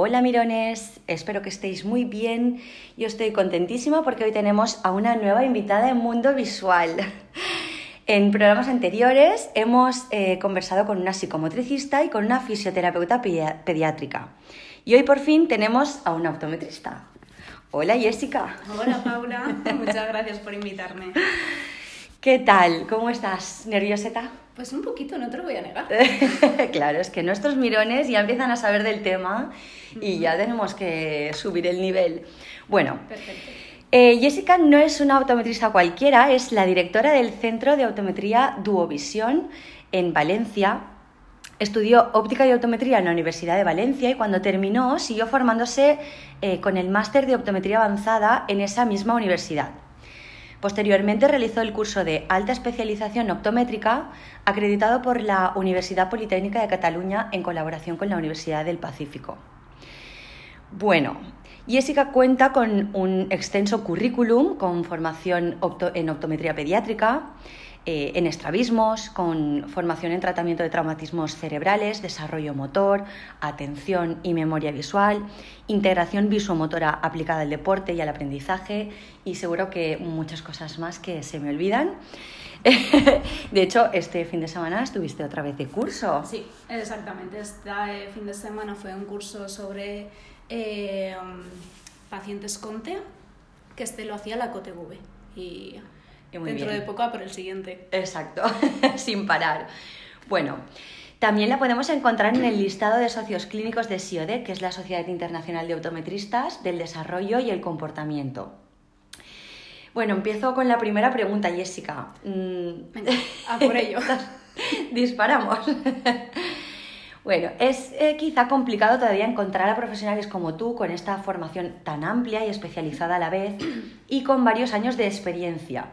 Hola mirones, espero que estéis muy bien. Yo estoy contentísima porque hoy tenemos a una nueva invitada en Mundo Visual. En programas anteriores hemos eh, conversado con una psicomotricista y con una fisioterapeuta pediátrica. Y hoy por fin tenemos a una optometrista. Hola Jessica. Hola Paula, muchas gracias por invitarme. ¿Qué tal? ¿Cómo estás? ¿Nervioseta? Pues un poquito, no te lo voy a negar. claro, es que nuestros mirones ya empiezan a saber del tema y ya tenemos que subir el nivel. Bueno, eh, Jessica no es una optometrista cualquiera, es la directora del Centro de Optometría Duovisión en Valencia. Estudió óptica y optometría en la Universidad de Valencia y cuando terminó siguió formándose eh, con el máster de optometría avanzada en esa misma universidad. Posteriormente realizó el curso de alta especialización optométrica acreditado por la Universidad Politécnica de Cataluña en colaboración con la Universidad del Pacífico. Bueno, Jessica cuenta con un extenso currículum con formación en optometría pediátrica, eh, en estrabismos, con formación en tratamiento de traumatismos cerebrales, desarrollo motor, atención y memoria visual, integración visuomotora aplicada al deporte y al aprendizaje y seguro que muchas cosas más que se me olvidan. de hecho, este fin de semana estuviste otra vez de curso. Sí, exactamente. Este eh, fin de semana fue un curso sobre eh, pacientes con TEA, que este lo hacía la COTEV. Y Dentro de poco por el siguiente. Exacto, sin parar. Bueno, también la podemos encontrar en el listado de socios clínicos de SIODE, que es la Sociedad Internacional de Optometristas del Desarrollo y el Comportamiento. Bueno, empiezo con la primera pregunta, Jessica. Mm. Venga, a por ello. Disparamos. Bueno, es eh, quizá complicado todavía encontrar a profesionales como tú con esta formación tan amplia y especializada a la vez y con varios años de experiencia,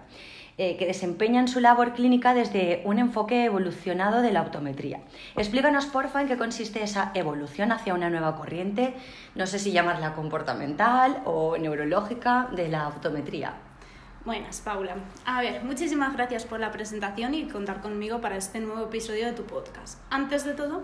eh, que desempeñan su labor clínica desde un enfoque evolucionado de la optometría. Explícanos, porfa, en qué consiste esa evolución hacia una nueva corriente, no sé si llamarla comportamental o neurológica de la optometría. Buenas, Paula. A ver, muchísimas gracias por la presentación y contar conmigo para este nuevo episodio de tu podcast. Antes de todo,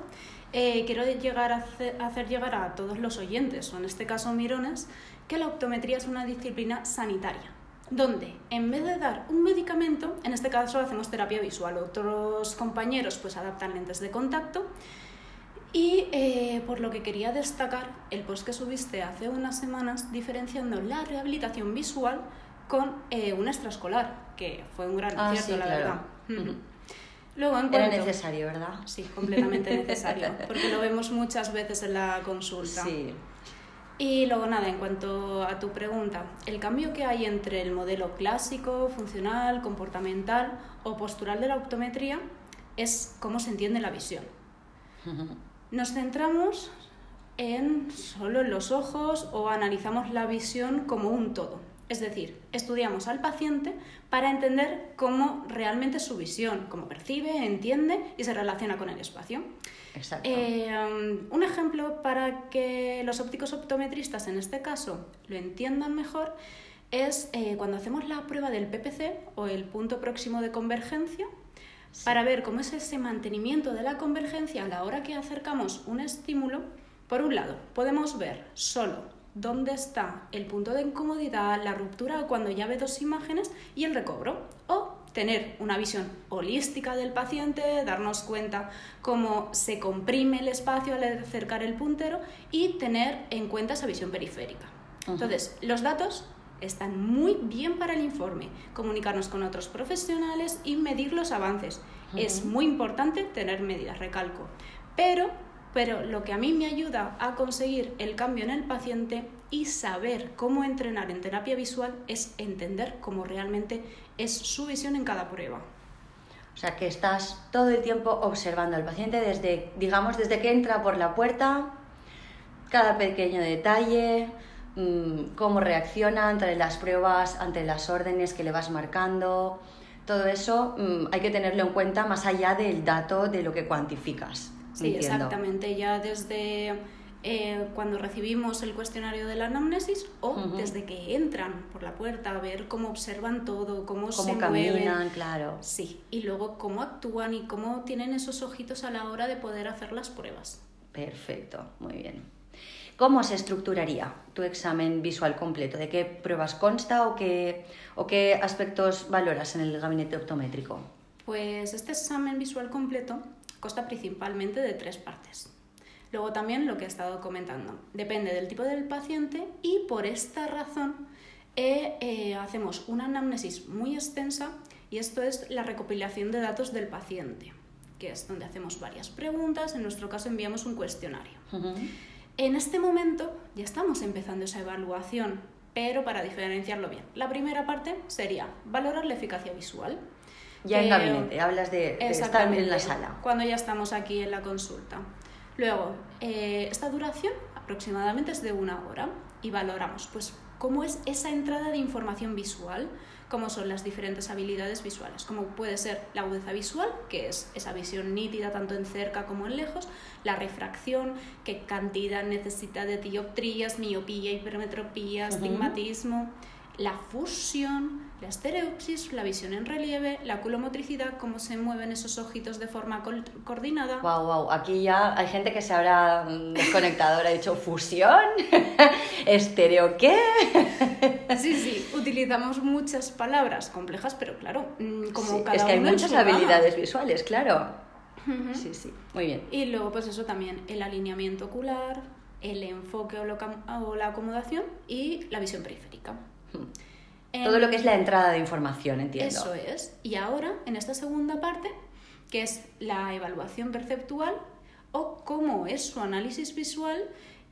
eh, quiero llegar a hacer, llegar a todos los oyentes, o en este caso mirones, que la optometría es una disciplina sanitaria, donde en vez de dar un medicamento, en este caso hacemos terapia visual, otros compañeros pues adaptan lentes de contacto. Y eh, por lo que quería destacar el post que subiste hace unas semanas diferenciando la rehabilitación visual con eh, un extraescolar, que fue un gran ah, acierto, la verdad. Luego, en Era necesario, ¿verdad? Sí, completamente necesario, porque lo vemos muchas veces en la consulta. Sí. Y luego nada, en cuanto a tu pregunta, el cambio que hay entre el modelo clásico, funcional, comportamental o postural de la optometría es cómo se entiende la visión. Nos centramos en solo los ojos o analizamos la visión como un todo. Es decir, estudiamos al paciente para entender cómo realmente es su visión, cómo percibe, entiende y se relaciona con el espacio. Exacto. Eh, um, un ejemplo para que los ópticos optometristas en este caso lo entiendan mejor es eh, cuando hacemos la prueba del PPC o el punto próximo de convergencia para ver cómo es ese mantenimiento de la convergencia a la hora que acercamos un estímulo. Por un lado, podemos ver solo dónde está el punto de incomodidad, la ruptura cuando ya ve dos imágenes y el recobro. O tener una visión holística del paciente, darnos cuenta cómo se comprime el espacio al acercar el puntero y tener en cuenta esa visión periférica. Entonces, los datos están muy bien para el informe, comunicarnos con otros profesionales y medir los avances. Es muy importante tener medidas, recalco. Pero pero lo que a mí me ayuda a conseguir el cambio en el paciente y saber cómo entrenar en terapia visual es entender cómo realmente es su visión en cada prueba. O sea, que estás todo el tiempo observando al paciente desde, digamos, desde que entra por la puerta, cada pequeño detalle, mm, cómo reacciona ante las pruebas, ante las órdenes que le vas marcando. Todo eso mm, hay que tenerlo en cuenta más allá del dato de lo que cuantificas. Sí, exactamente. Ya desde eh, cuando recibimos el cuestionario de la anamnesis o desde que entran por la puerta a ver cómo observan todo, cómo, se caminan, claro. Sí, y luego cómo actúan y cómo tienen esos ojitos a la hora de poder hacer las pruebas. Perfecto, muy bien. ¿Cómo se estructuraría tu examen visual completo? ¿De qué pruebas consta o qué, o qué aspectos valoras en el gabinete optométrico? Pues este examen visual completo consta principalmente de tres partes. Luego también lo que he estado comentando, depende del tipo del paciente y por esta razón eh, eh, hacemos una anamnesis muy extensa y esto es la recopilación de datos del paciente, que es donde hacemos varias preguntas, en nuestro caso enviamos un cuestionario. En este momento ya estamos empezando esa evaluación, pero para diferenciarlo bien, la primera parte sería valorar la eficacia visual. Ya en gabinete, hablas de, estar en la sala. Cuando ya estamos aquí en la consulta. Luego, eh, esta duración aproximadamente es de una hora y valoramos pues cómo es esa entrada de información visual, cómo son las diferentes habilidades visuales, como puede ser la agudeza visual, que es esa visión nítida tanto en cerca como en lejos, la refracción, qué cantidad necesita de dioptrías, miopía, hipermetropía, astigmatismo, la fusión, la estereopsis, la visión en relieve, la culomotricidad, cómo se mueven esos ojitos de forma coordinada. Wow, wow, aquí ya hay gente que se habrá mm, desconectado, habrá dicho fusión, estereo qué. sí, sí, utilizamos muchas palabras complejas, pero claro, mm, como cada Es que hay muchas habilidades visuales, claro. Sí, sí, muy bien. Y luego, pues eso también, el alineamiento ocular, el enfoque o la acomodación y la visión periférica. Todo lo que es la entrada de información, entiendo. Eso es. Y ahora, en esta segunda parte, que es la evaluación perceptual o cómo es su análisis visual,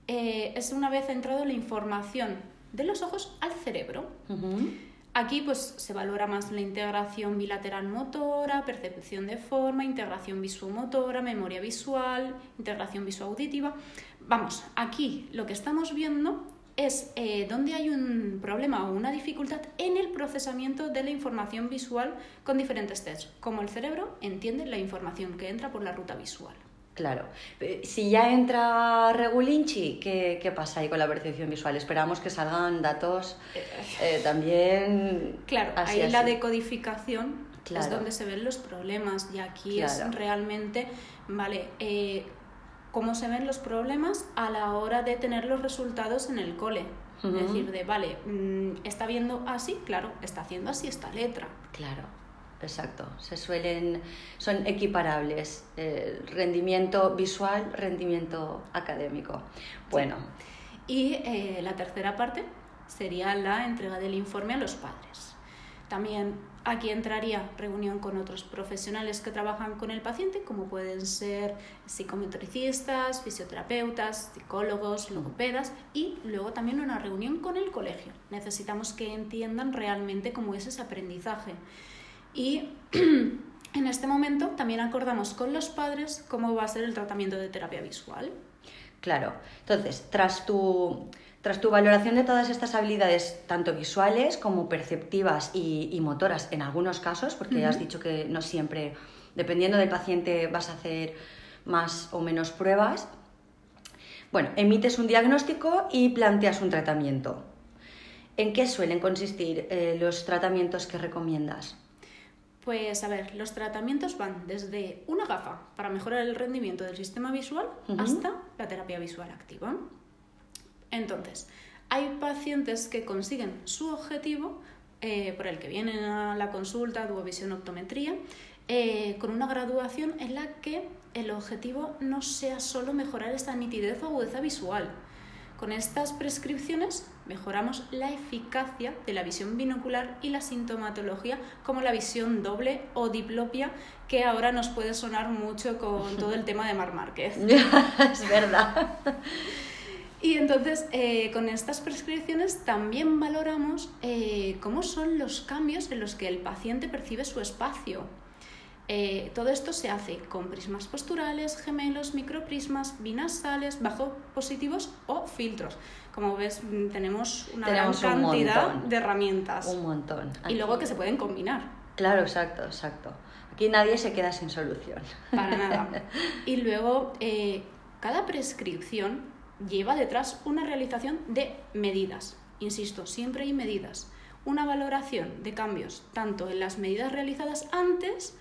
eh, es una vez entrado la información de los ojos al cerebro. Aquí pues se valora más la integración bilateral motora, percepción de forma, integración visuomotora, memoria visual, integración visoauditiva. Vamos, aquí lo que estamos viendo es eh, donde hay un problema o una dificultad en el procesamiento de la información visual con diferentes tests, como el cerebro entiende la información que entra por la ruta visual. Claro. Eh, si ya entra Regulinchi, ¿qué, ¿qué, pasa ahí con la percepción visual? Esperamos que salgan datos eh, también. Claro, ahí la decodificación es donde se ven los problemas y aquí es realmente, vale, cómo se ven los problemas a la hora de tener los resultados en el cole. Es decir, de, vale, mm, está viendo así, claro, está haciendo así esta letra. Claro, exacto. Se suelen, son equiparables. Eh, rendimiento visual, rendimiento académico. Bueno. Y eh, la tercera parte sería la entrega del informe a los padres. También Aquí entraría reunión con otros profesionales que trabajan con el paciente, como pueden ser psicometricistas, fisioterapeutas, psicólogos, logopedas y luego también una reunión con el colegio. Necesitamos que entiendan realmente cómo es ese aprendizaje. Y en este momento también acordamos con los padres cómo va a ser el tratamiento de terapia visual. Claro, entonces, tras tu tras tu valoración de todas estas habilidades, tanto visuales como perceptivas y, motoras en algunos casos, porque has dicho que no siempre, dependiendo del paciente, vas a hacer más o menos pruebas, bueno, emites un diagnóstico y planteas un tratamiento. ¿En qué suelen consistir eh, los tratamientos que recomiendas? Pues a ver, los tratamientos van desde una gafa para mejorar el rendimiento del sistema visual hasta la terapia visual activa. Entonces, hay pacientes que consiguen su objetivo eh, por el que vienen a la consulta, duovisión optometría, eh, con una graduación en la que el objetivo no sea solo mejorar esta nitidez o agudeza visual. Con estas prescripciones mejoramos la eficacia de la visión binocular y la sintomatología como la visión doble o diplopia, que ahora nos puede sonar mucho con todo el tema de Mar Márquez. es verdad. Y entonces, eh, con estas prescripciones también valoramos eh, cómo son los cambios en los que el paciente percibe su espacio. Eh, todo esto se hace con prismas posturales, gemelos, microprismas, binasales, bajo positivos o filtros. Como ves, mm, tenemos una gran cantidad de herramientas. Un montón. Y luego que se pueden combinar. Claro, exacto, exacto. Aquí nadie se queda sin solución. Para nada. Y luego, cada prescripción lleva detrás una realización de medidas. Insisto, siempre hay medidas. Una valoración de cambios tanto en las medidas realizadas antes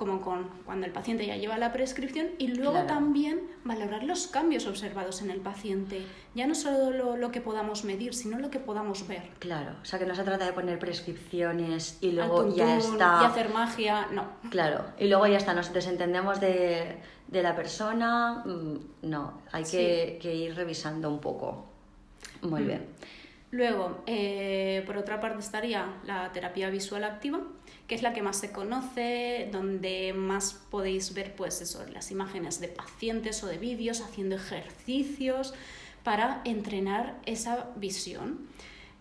como con cuando el paciente ya lleva la prescripción y luego también valorar los cambios observados en el paciente. Ya no solo lo, lo, que podamos medir, sino lo que podamos ver. Claro, o sea que no se trata de poner prescripciones y luego ya está. Y hacer magia, no. Claro, y luego ya está, nos desentendemos de, de la persona, mm, no, hay que, que, ir revisando un poco. Muy mm. bien. Luego, eh, por otra parte, estaría la terapia visual activa, que es la que más se conoce, donde más podéis ver pues eso, las imágenes de pacientes o de vídeos haciendo ejercicios para entrenar esa visión.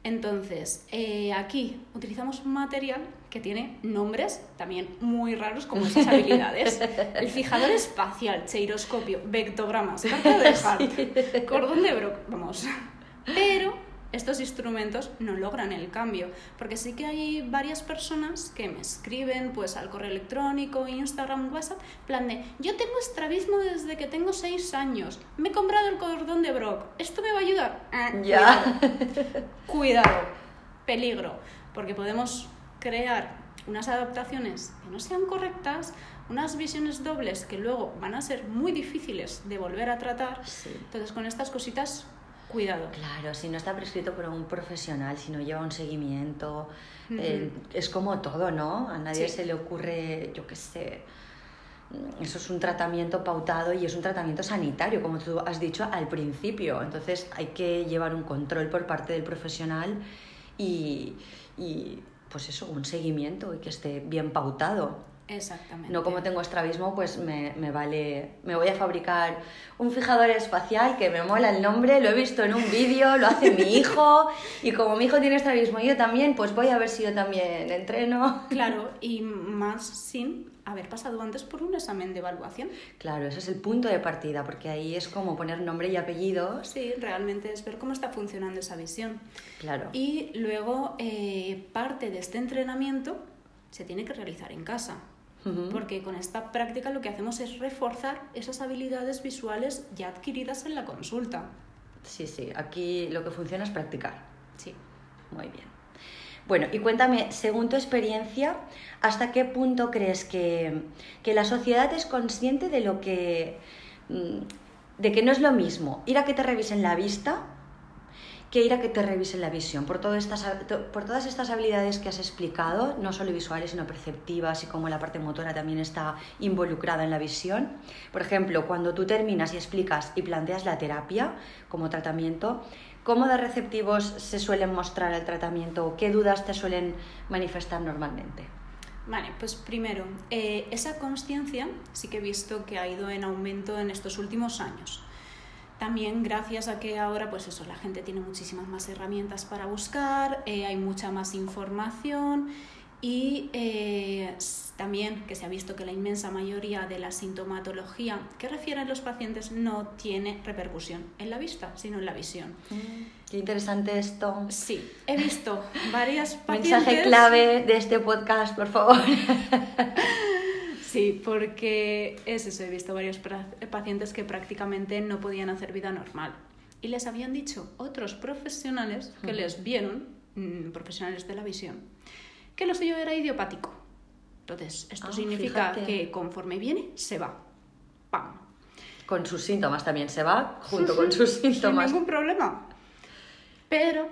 Entonces, eh, aquí utilizamos un material que tiene nombres también muy raros como esas habilidades. El fijador espacial, cheiroscopio, vectogramas, carta de Hart, cordón de Brock, vamos. Pero estos instrumentos no logran el cambio, porque sí que hay varias personas que me escriben pues al correo electrónico, Instagram, WhatsApp, plan de, yo tengo estrabismo desde que tengo seis años, me he comprado el cordón de Brock, ¿esto me va a ayudar? Ah, ya. Cuidado. cuidado, peligro, porque podemos crear unas adaptaciones que no sean correctas, unas visiones dobles que luego van a ser muy difíciles de volver a tratar. Entonces, con estas cositas cuidado. Claro, si no está prescrito por un profesional, si no lleva un seguimiento, eh, es como todo, ¿no? A nadie se le ocurre, yo qué sé, eso es un tratamiento pautado y es un tratamiento sanitario, como tú has dicho al principio. Entonces hay que llevar un control por parte del profesional y, y pues eso, un seguimiento y que esté bien pautado. Exactamente. No como tengo estrabismo, pues me, me, vale. Me voy a fabricar un fijador espacial que me mola el nombre, lo he visto en un vídeo, lo hace mi hijo, y como mi hijo tiene estrabismo y yo también, pues voy a ver si yo también entreno. Claro, y más sin haber pasado antes por un examen de evaluación. Claro, ese es el punto de partida, porque ahí es como poner nombre y apellido. Sí, realmente es ver cómo está funcionando esa visión. Claro. Y luego, eh, parte de este entrenamiento se tiene que realizar en casa porque con esta práctica lo que hacemos es reforzar esas habilidades visuales ya adquiridas en la consulta. Sí, sí, aquí lo que funciona es practicar. Sí. Muy bien. Bueno, y cuéntame, según tu experiencia, ¿hasta qué punto crees que, que la sociedad es consciente de lo que. Mm, de que no es lo mismo ir a que te revisen la vista que ir a que te revisen la visión, por, todas estas, por todas estas habilidades que has explicado, no solo visuales, sino perceptivas y cómo la parte motora también está involucrada en la visión. Por ejemplo, cuando tú terminas y explicas y planteas la terapia como tratamiento, ¿cómo de receptivos se suelen mostrar el tratamiento? ¿Qué dudas te suelen manifestar normalmente? Vale, pues primero, eh, esa conciencia sí que he visto que ha ido en aumento en estos últimos años. También gracias a que ahora, pues eso, la gente tiene muchísimas más herramientas para buscar, eh, hay mucha más información y eh, también que se ha visto que la inmensa mayoría de la sintomatología que refieren los pacientes no tiene repercusión en la vista, sino en la visión. Mm, qué interesante esto. Sí, he visto varias pacientes... Mensaje clave de este podcast, por favor. Sí, porque es eso, he visto varios pacientes que prácticamente no podían hacer vida normal. Y les habían dicho otros profesionales que les vieron, mm, profesionales de la visión, que lo suyo era idiopático. Entonces, esto ah, significa que conforme viene, se va. ¡Pam! Con sus síntomas también se va, junto con sus síntomas. Sin ningún problema. Pero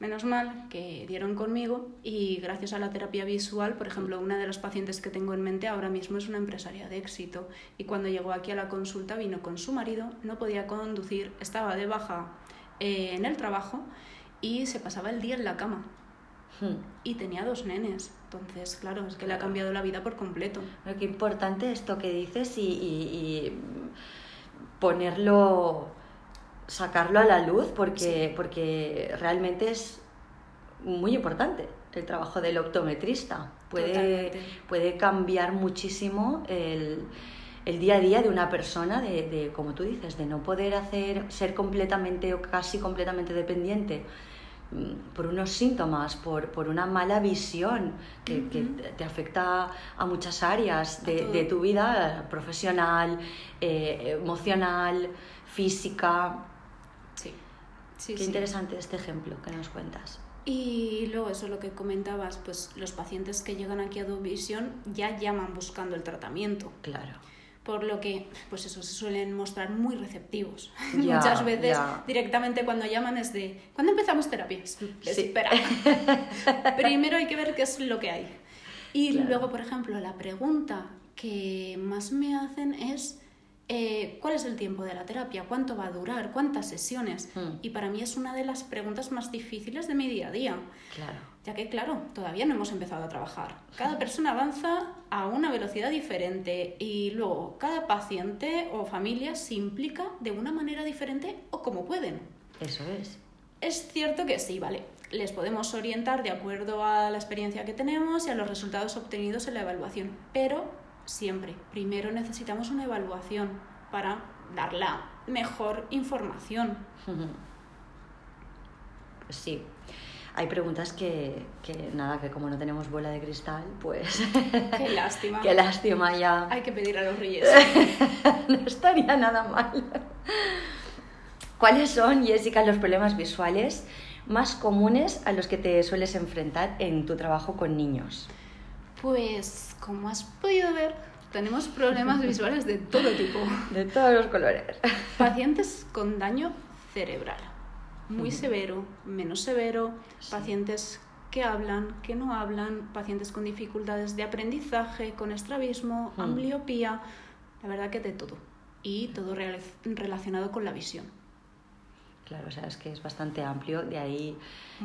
menos mal que dieron conmigo y gracias a la terapia visual, por ejemplo, una de las pacientes que tengo en mente ahora mismo es una empresaria de éxito y cuando llegó aquí a la consulta vino con su marido, no podía conducir, estaba de baja eh, en el trabajo y se pasaba el día en la cama. Hmm. Y tenía dos nenes. Entonces, claro, es que le ha cambiado la vida por completo. qué importante esto que dices y, y ponerlo sacarlo a la luz porque, porque realmente es muy importante el trabajo del optometrista. Puede, puede cambiar muchísimo el, el, día a día de una persona, de, de, como tú dices, de no poder hacer, ser completamente o casi completamente dependiente mm, por unos síntomas, por, por una mala visión que, que, te afecta a muchas áreas de, de tu vida profesional, eh, emocional, física. Sí. Qué interesante este ejemplo que nos cuentas. Y luego eso lo que comentabas, pues los pacientes que llegan aquí a Dovisión ya llaman buscando el tratamiento. Claro. Por lo que, pues eso, se suelen mostrar muy receptivos. Muchas veces directamente cuando llaman es de, ¿cuándo empezamos terapia? Espera. Primero hay que ver qué es lo que hay. Y luego, por ejemplo, la pregunta que más me hacen es, eh, ¿cuál es el tiempo de la terapia? ¿Cuánto va a durar? ¿Cuántas sesiones? Hmm. Y para mí es una de las preguntas más difíciles de mi día a día. Claro. Ya que, claro, todavía no hemos empezado a trabajar. Cada persona avanza a una velocidad diferente y luego cada paciente o familia se implica de una manera diferente o como pueden. Eso es. Es cierto que sí, vale. Les podemos orientar de acuerdo a la experiencia que tenemos y a los resultados obtenidos en la evaluación, pero siempre. Primero necesitamos una evaluación para dar la mejor información. Sí. Hay preguntas que, que, nada, que como no tenemos bola de cristal, pues... Qué lástima. Qué lástima ya. Hay que pedir a los reyes. no estaría nada mal. ¿Cuáles son, Jessica, los problemas visuales más comunes a los que te sueles enfrentar en tu trabajo con niños? Pues, como has podido ver, tenemos problemas visuales de todo tipo. De todos los colores. Pacientes con daño cerebral, muy severo, menos severo, pacientes que hablan, que no hablan, pacientes con dificultades de aprendizaje, con estrabismo, ambliopía, la verdad que de todo. Y todo relacionado con la visión. Claro, o sea, es que es bastante amplio, de ahí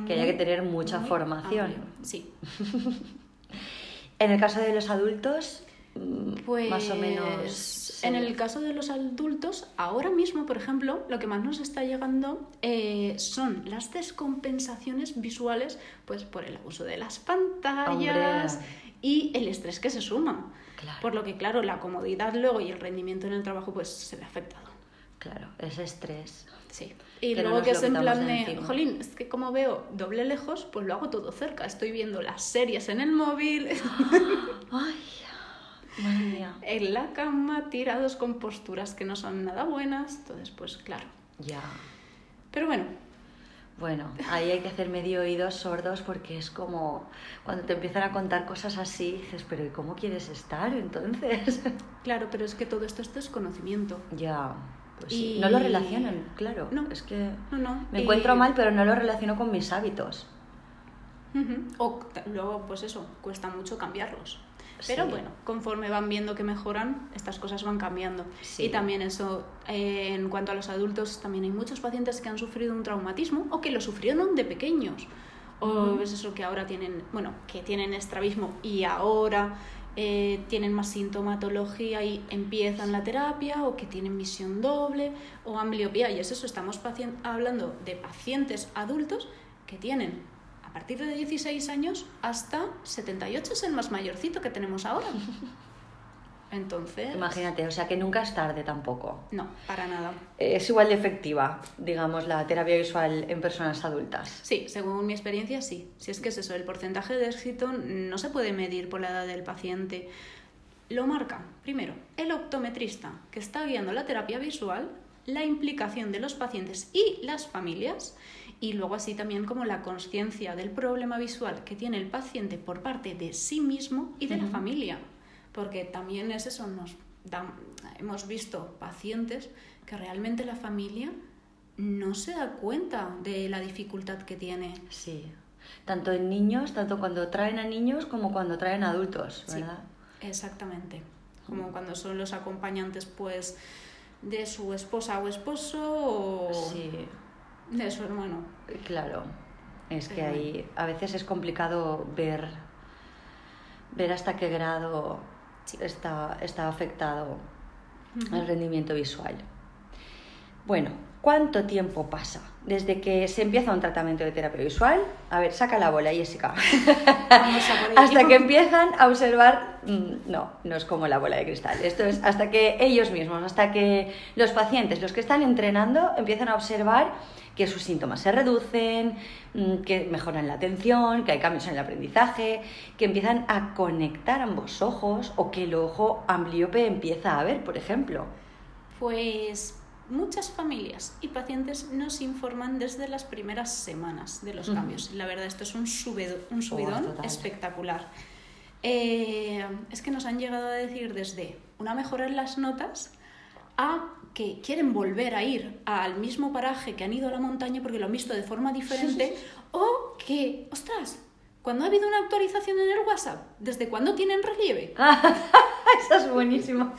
que haya que tener mucha formación. Sí. En el caso de los adultos, pues más o menos. En el caso de los adultos, ahora mismo, por ejemplo, lo que más nos está llegando eh, son las descompensaciones visuales, pues por el uso de las pantallas y el estrés que se suma. Por lo que, claro, la comodidad luego y el rendimiento en el trabajo, pues se ve afectado. Claro, ese estrés. Sí. Y luego que es en plan de, jolín, es que como veo doble lejos, pues lo hago todo cerca. Estoy viendo las series en el móvil. Ay, madre mía. En la cama, tirados con posturas que no son nada buenas. Entonces, pues claro. Ya. Pero bueno. Bueno, ahí hay que hacer medio oídos sordos porque es como cuando te empiezan a contar cosas así, dices, pero ¿y cómo quieres estar entonces? Claro, pero es que todo esto es desconocimiento. Ya. Pues no lo relacionan, claro. No, es que me encuentro mal, pero no lo relaciono con mis hábitos. O luego, pues eso, cuesta mucho cambiarlos. Pero bueno, conforme van viendo que mejoran, estas cosas van cambiando. Y también eso, eh, en cuanto a los adultos, también hay muchos pacientes que han sufrido un traumatismo o que lo sufrieron de pequeños. O es eso que ahora tienen, bueno, que tienen estrabismo y ahora eh, tienen más sintomatología y empiezan la terapia o que tienen misión doble o ambliopía. Y es eso, estamos hablando de pacientes adultos que tienen a partir de 16 años hasta 78 es el más mayorcito que tenemos ahora. Entonces. Imagínate, o sea que nunca es tarde tampoco. No, para nada. Es igual de efectiva, digamos, la terapia visual en personas adultas. Sí, según mi experiencia, sí. Si es que es eso, el porcentaje de éxito no se puede medir por la edad del paciente. Lo marca, primero, el optometrista que está guiando la terapia visual, la implicación de los pacientes y las familias, y luego así también como la conciencia del problema visual que tiene el paciente por parte de sí mismo y de la familia porque también es eso, nos hemos visto pacientes que realmente la familia no se da cuenta de la dificultad que tiene. Sí, tanto en niños, tanto cuando traen a niños como cuando traen adultos, ¿verdad? exactamente, como cuando son los acompañantes pues de su esposa o esposo o de su hermano. Claro, es que ahí a veces es complicado ver, ver hasta qué grado está, está afectado el rendimiento visual. Bueno, ¿cuánto tiempo pasa desde que se empieza un tratamiento de terapia visual? A ver, saca la bola, Jessica. hasta que empiezan a observar, mm, no, no es como la bola de cristal, esto es hasta que ellos mismos, hasta que los pacientes, los que están entrenando, empiezan a observar que sus síntomas se reducen, mm, que mejoran la atención, que hay cambios en el aprendizaje, que empiezan a conectar ambos ojos o que el ojo ambliope empieza a ver, por ejemplo. Pues muchas familias y pacientes nos informan desde las primeras semanas de los cambios. La verdad, esto es un, un subidón espectacular. Eh, es que nos han llegado a decir desde una mejora en las notas a que quieren volver a ir al mismo paraje que han ido a la montaña porque lo han visto de forma diferente, o que, ostras, cuando ha habido una actualización en el WhatsApp, ¿desde cuándo tienen relieve? Esa es buenísima.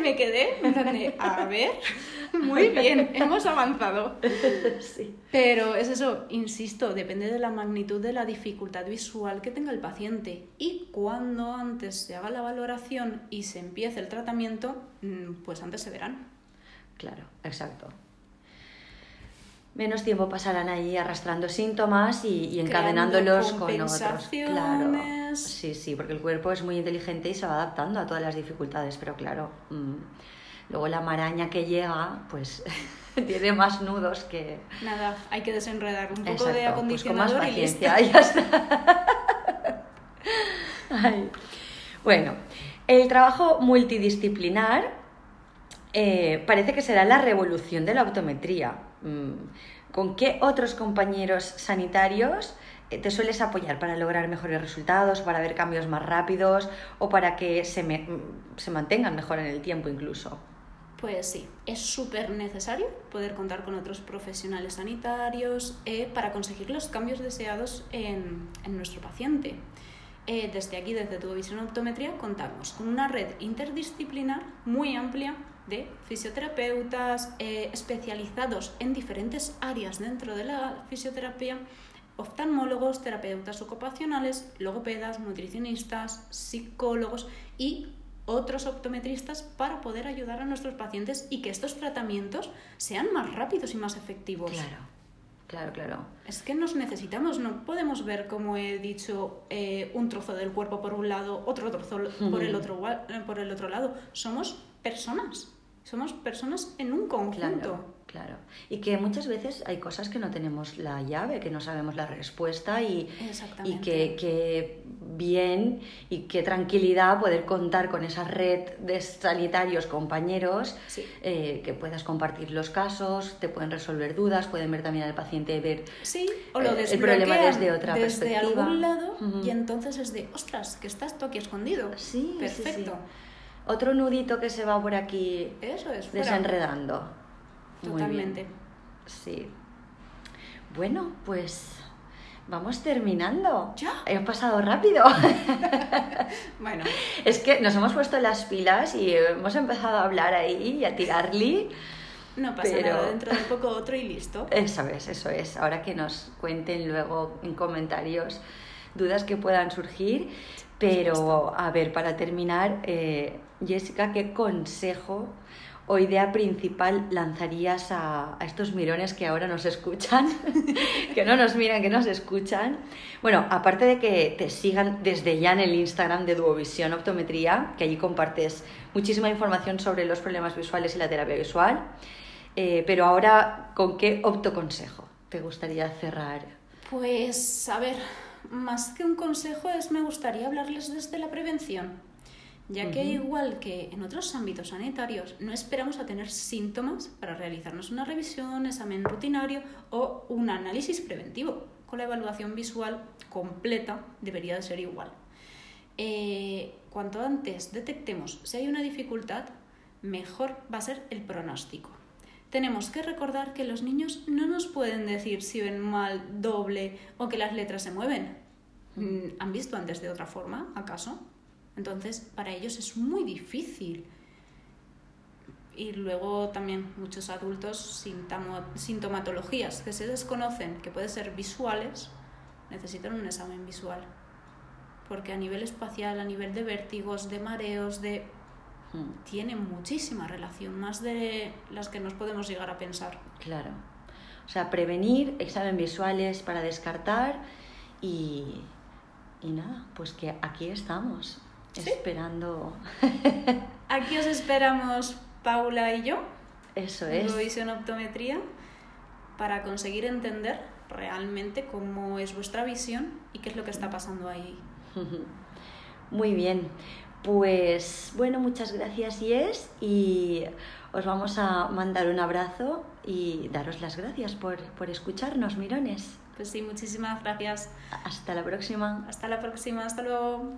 me quedé, me a ver, muy bien, hemos avanzado. Sí. Pero es eso, insisto, depende de la magnitud de la dificultad visual que tenga el paciente. Y cuando antes se haga la valoración y se empiece el tratamiento, mm, pues antes se verán. Claro, exacto menos tiempo pasarán ahí arrastrando síntomas y, encadenándolos con otros. Claro. Sí, sí, porque el cuerpo es muy inteligente y se va adaptando a todas las dificultades, pero claro, mm, luego la maraña que llega, pues tiene más nudos que... Nada, hay que desenredar un poco de acondicionador pues con más paciencia, ya está. Bueno, el trabajo multidisciplinar eh, parece que será la revolución de la optometría. Mm, ¿Con qué otros compañeros sanitarios eh, te sueles apoyar para lograr mejores resultados, para ver cambios más rápidos o para que se, mm, se mantengan mejor en el tiempo incluso? Pues sí, es súper necesario poder contar con otros profesionales sanitarios eh, para conseguir los cambios deseados en, en nuestro paciente. Eh, desde aquí, desde Tu Visión Optometría, contamos con una red interdisciplinar muy amplia de fisioterapeutas eh, especializados en diferentes áreas dentro de la fisioterapia, oftalmólogos, terapeutas ocupacionales, logopedas, nutricionistas, psicólogos y otros optometristas para poder ayudar a nuestros pacientes y que estos tratamientos sean más rápidos y más efectivos. Claro, claro, claro. Es que nos necesitamos, no podemos ver, como he dicho, eh, un trozo del cuerpo por un lado, otro trozo por el otro, por el otro lado. Somos personas. Somos personas en un conjunto. Claro, Y que muchas veces hay cosas que no tenemos la llave, que no sabemos la respuesta y, y que, bien y qué tranquilidad poder contar con esa red de sanitarios compañeros eh, que puedas compartir los casos, te pueden resolver dudas, pueden ver también al paciente ver sí, o lo eh, el problema desde otra desde algún lado y entonces es de, ostras, que estás tú aquí escondido. Sí, perfecto otro nudito que se va por aquí Eso es, desenredando. Totalmente. Sí. Bueno, pues vamos terminando. ¿Ya? He pasado rápido. bueno. Es que nos hemos puesto las pilas y hemos empezado a hablar ahí y a tirarle. No pasa nada, dentro de poco otro y listo. Eso es, eso es. Ahora que nos cuenten luego en comentarios dudas que puedan surgir. Pero, a ver, para terminar, eh, Jessica, ¿qué consejo o idea principal lanzarías a, estos mirones que ahora nos escuchan? que no nos miran, que nos escuchan. Bueno, aparte de que te sigan desde ya en el Instagram de Duovisión Optometría, que allí compartes muchísima información sobre los problemas visuales y la terapia visual. Eh, pero ahora, ¿con qué optoconsejo te gustaría cerrar? Pues, a ver, más que un consejo es me gustaría hablarles desde la prevención ya que igual que en otros ámbitos sanitarios no esperamos a tener síntomas para realizarnos una revisión, examen rutinario o un análisis preventivo. Con la evaluación visual completa debería de ser igual. Eh, cuanto antes detectemos si hay una dificultad, mejor va a ser el pronóstico. Tenemos que recordar que los niños no nos pueden decir si ven mal, doble o que las letras se mueven. Mm, ¿Han visto antes de otra forma, acaso? Entonces, para ellos es muy difícil. Y luego también muchos adultos sintomatologías que se desconocen, que pueden ser visuales, necesitan un examen visual. Porque a nivel espacial, a nivel de vértigos, de mareos, de hmm. tiene muchísima relación, más de las que nos podemos llegar a pensar. Claro. O sea, prevenir, examen visuales para descartar y, y nada, pues que aquí estamos esperando. Aquí os esperamos Paula y yo. Eso es. Visión Optometría para conseguir entender realmente cómo es vuestra visión y qué es lo que está pasando ahí. Muy bien. Pues bueno, muchas gracias Yes y os vamos a mandar un abrazo y daros las gracias por, por escucharnos, mirones. Pues sí, muchísimas gracias. Hasta la próxima. Hasta la próxima, hasta luego.